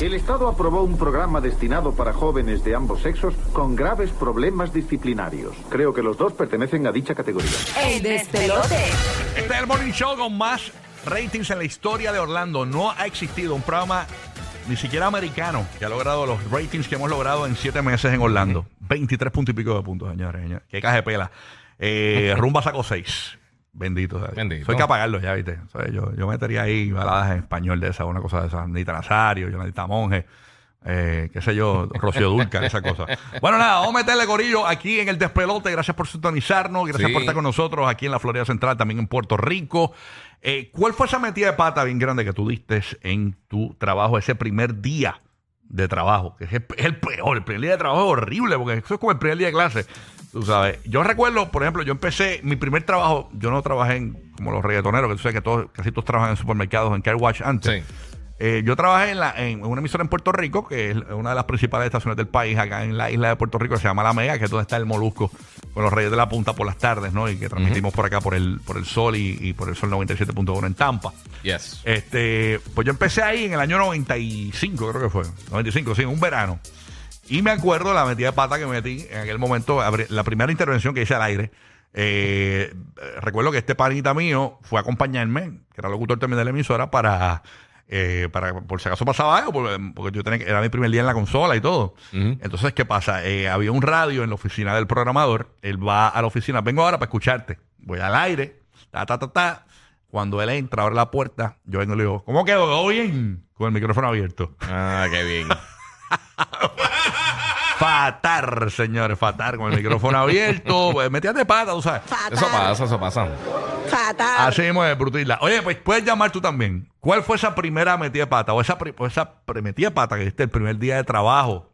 El Estado aprobó un programa destinado para jóvenes de ambos sexos con graves problemas disciplinarios. Creo que los dos pertenecen a dicha categoría. El despelote. Este es el Morning Show con más ratings en la historia de Orlando. No ha existido un programa ni siquiera americano que ha logrado los ratings que hemos logrado en siete meses en Orlando. 23 puntos y pico de puntos, señores. señores. Qué caja de pela. Eh, Rumba sacó 6. Bendito. Eso hay que apagarlo ya, ¿viste? O sea, yo, yo metería ahí baladas en español de esa, una cosa de esa. Nita Nazario, Jonathan Monge. Eh, qué sé yo, Rocío Dulcar, esa cosa. Bueno, nada, vamos a meterle corillo aquí en el despelote. Gracias por sintonizarnos, gracias Sí. por estar con nosotros aquí en la Florida Central, también en Puerto Rico. Eh, ¿Cuál fue esa metida de pata bien grande que tú diste en tu trabajo, ese primer día de trabajo? Que es el, el peor, el primer día de trabajo es horrible, porque eso es como el primer día de clase. Tú sabes, yo recuerdo, por ejemplo, yo empecé mi primer trabajo, yo no trabajé en, como los reggaetoneros, que tú sabes que todos, casi todos trabajan en supermercados, en Car Wash antes. Sí. Eh, yo trabajé en, la, en una emisora en Puerto Rico, que es una de las principales estaciones del país, acá en la isla de Puerto Rico, que se llama La Mega, que es donde está el Molusco, con los Reyes de la Punta por las tardes, ¿no? Y que transmitimos por acá por el, por el Sol y, y por el Sol 97.1 en Tampa. Yes. Este, pues yo empecé ahí en el año 95, creo que fue. 95, sí, en un verano. Y me acuerdo la metida de pata que metí en aquel momento, la primera intervención que hice al aire. eh, recuerdo que este panita mío fue a acompañarme, que era locutor también de la emisora, para, eh, para por si acaso pasaba algo, porque, porque yo tenía que, era mi primer día en la consola y todo. Entonces, ¿qué pasa? Eh, había un radio en la oficina del programador. Él va a la oficina, vengo ahora para escucharte. Voy al aire, ta, ta, ta, ta. Cuando él entra, abre la puerta, yo vengo y le digo, ¿cómo quedó? ¿Todo bien? Con el micrófono abierto. Ah, qué bien. Fatar, señores, fatar, con el micrófono abierto. Pues, metías de pata, tú sabes. Eso pasa, eso pasa. Fatal. Así mismo es, Brutilda. Oye, pues puedes llamar tú también. ¿Cuál fue esa primera metida de pata o esa, o esa metida de pata que diste el primer día de trabajo?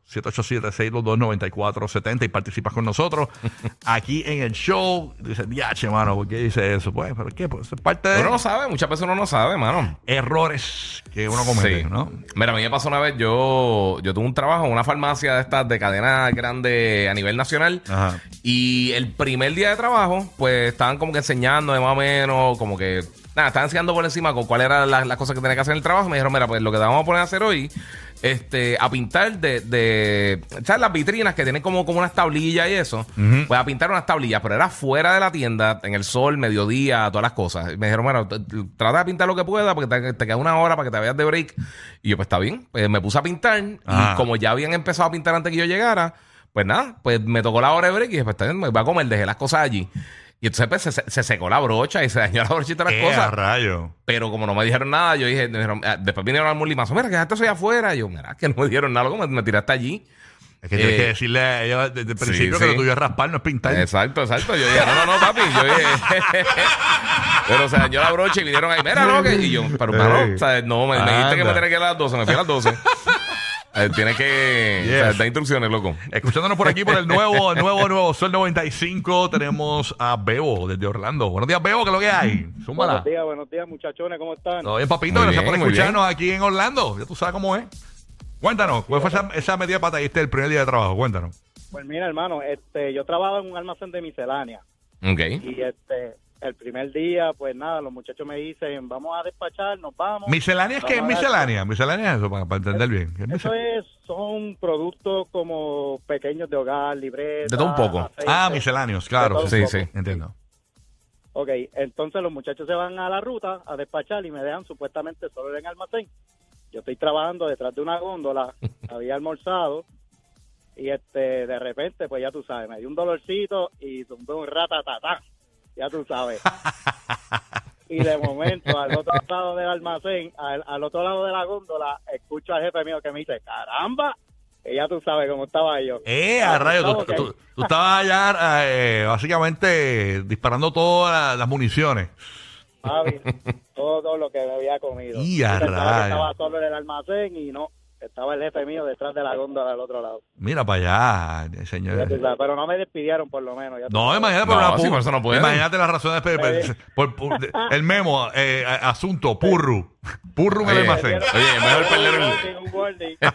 787-622-9470 y participas con nosotros aquí en el show. Dices, diache, mano, ¿por qué dice eso? Pues, ¿pero qué? Pues es parte de Uno no sabe, muchas veces uno no sabe, mano. errores que uno comete, Sí. ¿no? Mira, a mí me pasó una vez, yo, yo tuve un trabajo en una farmacia de estas de cadena grande a nivel nacional. Ajá. Y el primer día de trabajo, pues estaban como que enseñando de más o menos, como que, nada, estaban enseñando por encima con cuáles eran las, las cosas que tenía que hacer en el trabajo. Me dijeron, mira, pues lo que te vamos a poner a hacer hoy, este, a pintar de, de ¿sabes? Las vitrinas que tienen como, como unas tablillas y eso. Pues a pintar unas tablillas, pero era fuera de la tienda, en el sol, mediodía, todas las cosas. Y me dijeron, bueno, trata de pintar lo que pueda porque te, te queda una hora para que te vayas de break. Y yo, pues está bien. Pues me puse a pintar Ah. y como ya habían empezado a pintar antes que yo llegara, pues nada, pues me tocó la hora de break y dije, pues está bien, me voy a comer, dejé las cosas allí. Y entonces pues, se, se secó la brocha y se dañó la brochita de las Eh, cosas. rayo. Pero como no me dijeron nada, yo dije, dijeron, ah, después vinieron al limazo, mira, que dejaste eso allá afuera. Y yo, mira, que no me dieron nada, loco, me, me tiraste allí. Es que tienes Eh, que decirle a ellos desde el sí, principio que sí. lo tuyo es raspar, no es pintar. Exacto, exacto. Yo dije, no, no, no, papi. Yo dije, pero se dañó la brocha y vinieron ahí, mira, no, que... Y yo, pero, hermano, o sea, no, me, me dijiste que me tenía que ir a las 12, me fui a las 12. Eh, Tienes que o sea, Yes. dar instrucciones, loco. Escuchándonos por aquí por el nuevo, nuevo, nuevo Sol 95, tenemos a Bebo desde Orlando. Buenos días, Bebo, ¿qué es lo que hay? Zúmbala. Buenos días, buenos días, muchachones, ¿cómo están? Todo bien, papito, Muy gracias bien, por escucharnos aquí en Orlando. Ya tú sabes cómo es. Cuéntanos, ¿cuál fue esa, esa medida que diste el primer día de trabajo? Cuéntanos. Pues mira, hermano, este, yo trabajo en un almacén de miscelánea Ok. y este, el primer día, pues nada, los muchachos me dicen, vamos a despachar, nos vamos. ¿Miscelánea es qué es miscelánea? ¿Miscelánea es eso? Para, para entender bien. ¿Qué es Eso es, son productos como pequeños de hogar, libretas. De todo un poco. aceite. Ah, misceláneos, claro. Sí, sí, entiendo. Ok, entonces los muchachos se van a la ruta a despachar y me dejan supuestamente solo en el almacén. Yo estoy trabajando detrás de una góndola, había almorzado y este de repente, pues ya tú sabes, me dio un dolorcito y tumbé un ratatatá, ya tú sabes. Y de momento, al otro lado del almacén, al, al otro lado de la góndola, escucho al jefe mío que me dice, caramba, y ya tú sabes cómo estaba yo. Eh, a rayo, tú, tú- tú estabas allá eh, básicamente disparando todas las, municiones. Todo lo que me había comido. Y a Yo pensaba rayos. que estaba solo en el almacén y no, estaba el jefe mío detrás de la góndola del otro lado. Mira para allá, señor. Pero no me despidieron por lo menos. ya No, imagínate por No, una sí, por eso no puede. Imagínate las razones por, por- por- el memo, eh, a- asunto, purru. Purru en el almacén. Oye, mejor perder un-.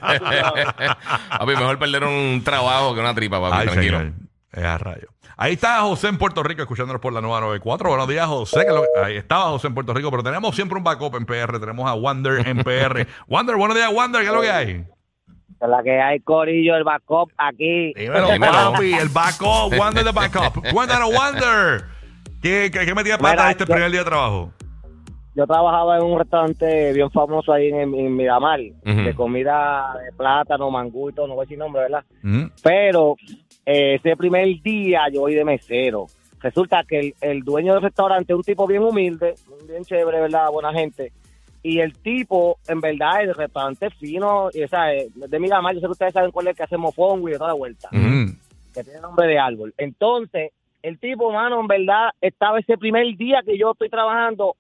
Papi, mejor perder un trabajo que una tripa, papi, Ay, tranquilo. señor. Eh, a rayo. Ahí está José en Puerto Rico escuchándonos por la nueva 94. Buenos días, José. que lo- ahí estaba José en Puerto Rico, pero tenemos siempre un backup en PR. Tenemos a Wander en PR. Wander, buenos días, Wander. ¿Qué es lo que hay? Es la que hay, Corillo, el backup aquí. Dímelo, Dímelo. papi, el backup, Wander de backup. Cuéntanos, Wander. ¿Qué, qué, qué metida de pata este yo- primer día de trabajo? Yo trabajaba en un restaurante bien famoso ahí en, en Miramar, de comida de plátano, mangú y todo, no voy a decir nombre, ¿verdad? Pero eh, ese primer día yo voy de mesero. Resulta que el, el dueño del restaurante es un tipo bien humilde, bien chévere, ¿verdad? Buena gente. Y el tipo, en verdad, el restaurante es fino, y, o sea, eh, de Miramar, yo sé que ustedes saben cuál es el que hace mofongo y de toda la vuelta. mm. que tiene nombre de árbol. Entonces, el tipo, mano, en verdad, estaba ese primer día que yo estoy trabajando,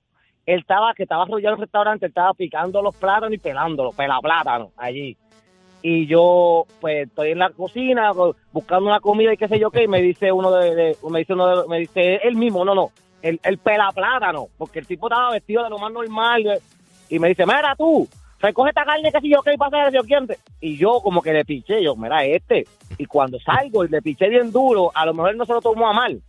él estaba, que estaba arrollado el restaurante, él estaba picando los plátanos y pelándolos, pela plátanos, allí. Y yo, pues, estoy en la cocina co- buscando una comida y qué sé yo qué, y me dice uno de, de- me dice uno de, me dice él mismo, no, no, el, el pela plátano, porque el tipo estaba vestido de lo más normal, eh, y me dice, mira tú, recoge esta carne que si yo qué, y pasa yo quién. Y yo como que le piché, yo, mira este, y cuando salgo y le piché bien duro, a lo mejor no se lo tomó a mal.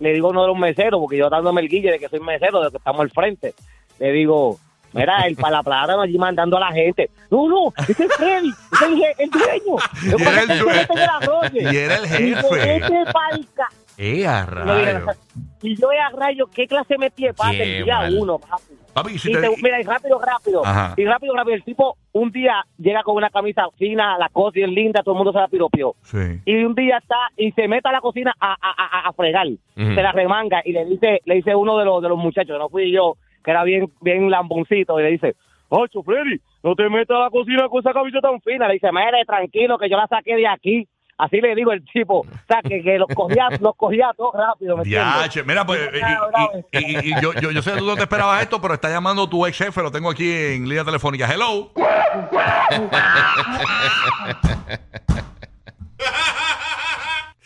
Le digo a uno de los meseros, porque yo dándome el guille de que soy mesero, de que estamos al frente. Le digo, mira, el para la plátano allí mandando a la gente. No, no, ese es Freddy, ese es el, el dueño. Y era el dueño. Y era el Y jefe. Ese palca. ¡Eh, a Y rayo! Y yo a rayo, ¿qué clase metí de pata el día mal. uno, papi? Papi, y si Y te- te- mira, y rápido, rápido. Ajá. Y rápido, rápido. El tipo un día llega con una camisa fina, la cosa bien linda, todo el mundo se la piropió. Sí. Y un día está y se mete a la cocina a, a, a, a fregar. Ujú. Se la remanga y le dice le dice uno de los, de los muchachos, que no fui yo, que era bien, bien lamboncito, y le dice, Ocho, Freddy, no te metas a la cocina con esa camisa tan fina. Le dice, mire, tranquilo, que yo la saqué de aquí. Así le digo el tipo, o sea, que, que los cogía, los cogía todo rápido, ¿me entiendes? Diache, mira, pues, y, y- y- y yo, yo, yo sé que tú no te esperabas esto, pero está llamando tu ex jefe, lo tengo aquí en línea telefónica. Hello.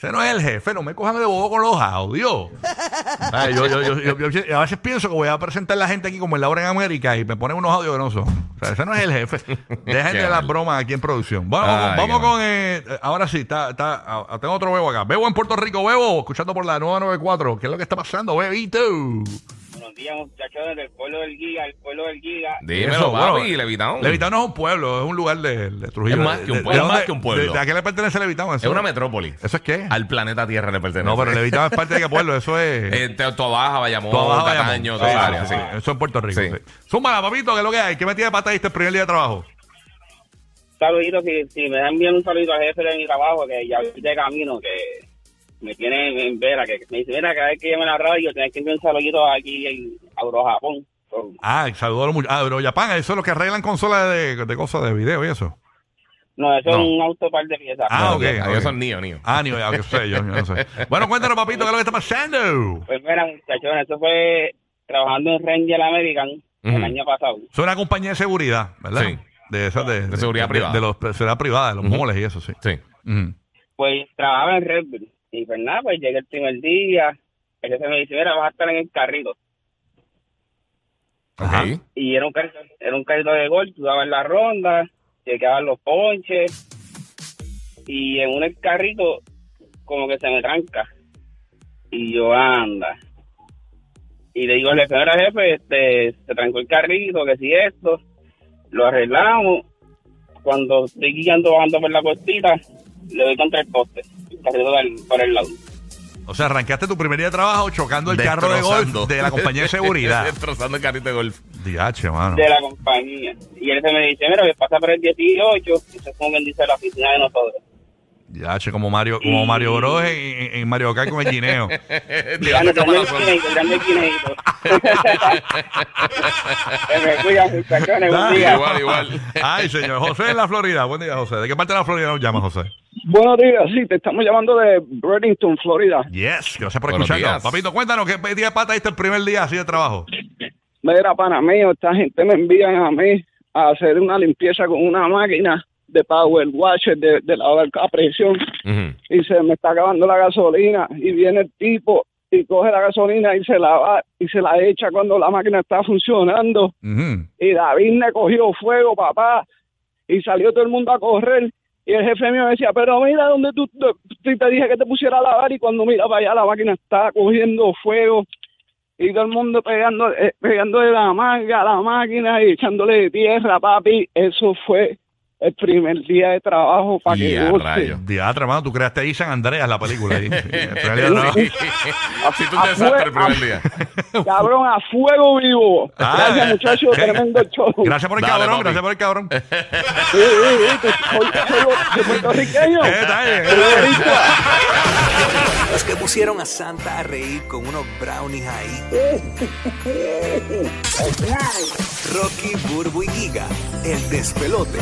Ese no es el jefe, no me cojan de bobo con los audios. Ay, yo, yo, yo, yo- yo a veces pienso que voy a presentar a la gente aquí como en la hora en América y me ponen unos audios que no son. O sea, ese no es el jefe. Dejen de las bromas aquí en producción. Bueno, Ay, vamos, con. eh, ahora sí, está, está, ah, tengo otro bebo acá. Bebo en Puerto Rico, bebo, escuchando por la nueva 94. ¿Qué es lo que está pasando, bebito? Buenos días, muchachos del pueblo del Giga, el pueblo del Giga. Dímelo, papi, Levitown. Levitown no es un pueblo, es un lugar de, de Trujillo. Es más que un ¿De- pueblo, de es más que un pueblo. ¿De, de a qué le pertenece Levitown? Es Eso, una metrópoli. ¿Eso es qué? Al planeta Tierra le pertenece. No, pero Levitown es parte de qué pueblo, eso es... Eh, te- Toda Baja, Bayamón, Toda Baja Bayamón. Cataño, Sí, toda esa sí, área, sí, sí. Eso en Puerto Rico. Sí. Sí. Súmala, papito, ¿qué es lo que hay? ¿Qué metida de pata diste el primer día de trabajo? Saluditos, si, si me dan bien un saludito al jefe de mi trabajo, que ya de camino, que me tiene en vera, que me dice, mira, cada vez que llame a la radio, tienes que enviar un saludito aquí en Eurojapón. So, Ah, saludos a los muchachos. Ah, pero Japan, eso es lo que arreglan consolas de, de cosas de video y eso. no, eso No. es un auto par de piezas. Ah, ok, ok. son niños, niños. Ah, ni ya que sé, yo, yo no sé. Bueno, cuéntanos, papito, ¿qué es lo que está pasando? Pues mira, muchachos, eso fue trabajando en Ranger American el año pasado. Es una compañía de seguridad, ¿verdad? Sí. De esas de, De seguridad privada. De, los de seguridad privada, de los Ujú. moles y eso, sí. Sí. Pues trabajaba en Red Bull. Y pues nada, pues llegué el primer día, el jefe me dice, mira, vas a estar en el carrito. Ajá. Y era un carrito, era un carrito de gol, tú dabas la ronda, llegaban los ponches y en un carrito como que se me tranca. Y yo anda y le digo al jefe, "Mira, jefe, este, se trancó el carrito, que si esto, lo arreglamos, cuando estoy guiando bajando por la costita, le doy contra el poste, carrito por el lado. O sea, arrancaste tu primer día de trabajo chocando el carro de golf de la compañía de seguridad. Destrozando el carrito de golf. Diache, mano. de la compañía. Y él se me dice, mira, que pasa por el 18, eso es como quien dice la oficina de nosotros. Diache, como Mario, como Mario Bros en, en- Mario Kart con el guineo. Tirando Grande, grande guineito, grande guineito. Que me cuidan, muchachones, buen día. Igual, igual. Ay, señor. José en la Florida. Buen día, José. ¿De qué parte de la Florida nos llama, José? Buenos días, sí, te estamos llamando de Burlington, Florida. Yes, gracias por Buenos escucharnos. días. Papito, cuéntanos, ¿qué día de pata diste el primer día así de trabajo? Mira, pana mío, esta gente me envían a mí a hacer una limpieza con una máquina de power washer de, de lavar a presión Ujú. y se me está acabando la gasolina y viene el tipo y coge la gasolina y se la va y se la echa cuando la máquina está funcionando Ujú. y David me cogió fuego, papá, y salió todo el mundo a correr Y el jefe mío decía, pero mira donde tú, te dije que te pusiera a lavar y cuando mira para allá la máquina estaba cogiendo fuego y todo el mundo pegando, eh, pegándole la manga a la máquina y echándole tierra, papi. Eso fue el primer día de trabajo para que a. Diatra, hermano, tú creaste ahí San Andreas la película. Ahí. En realidad, no. Sí, tú un desastre el primer día. Cabrón, a fuego vivo. Ah, Gracias, eh, muchachos, eh, tremendo show. Gracias por el Dale, cabrón, papi. gracias por el cabrón. Eh, Sí, sí, sí, soy, soy- soy puertorriqueño. Soy boricua. Los que pusieron a Santa a reír con unos brownies ahí. Rocky, Burbu y Giga, el despelote.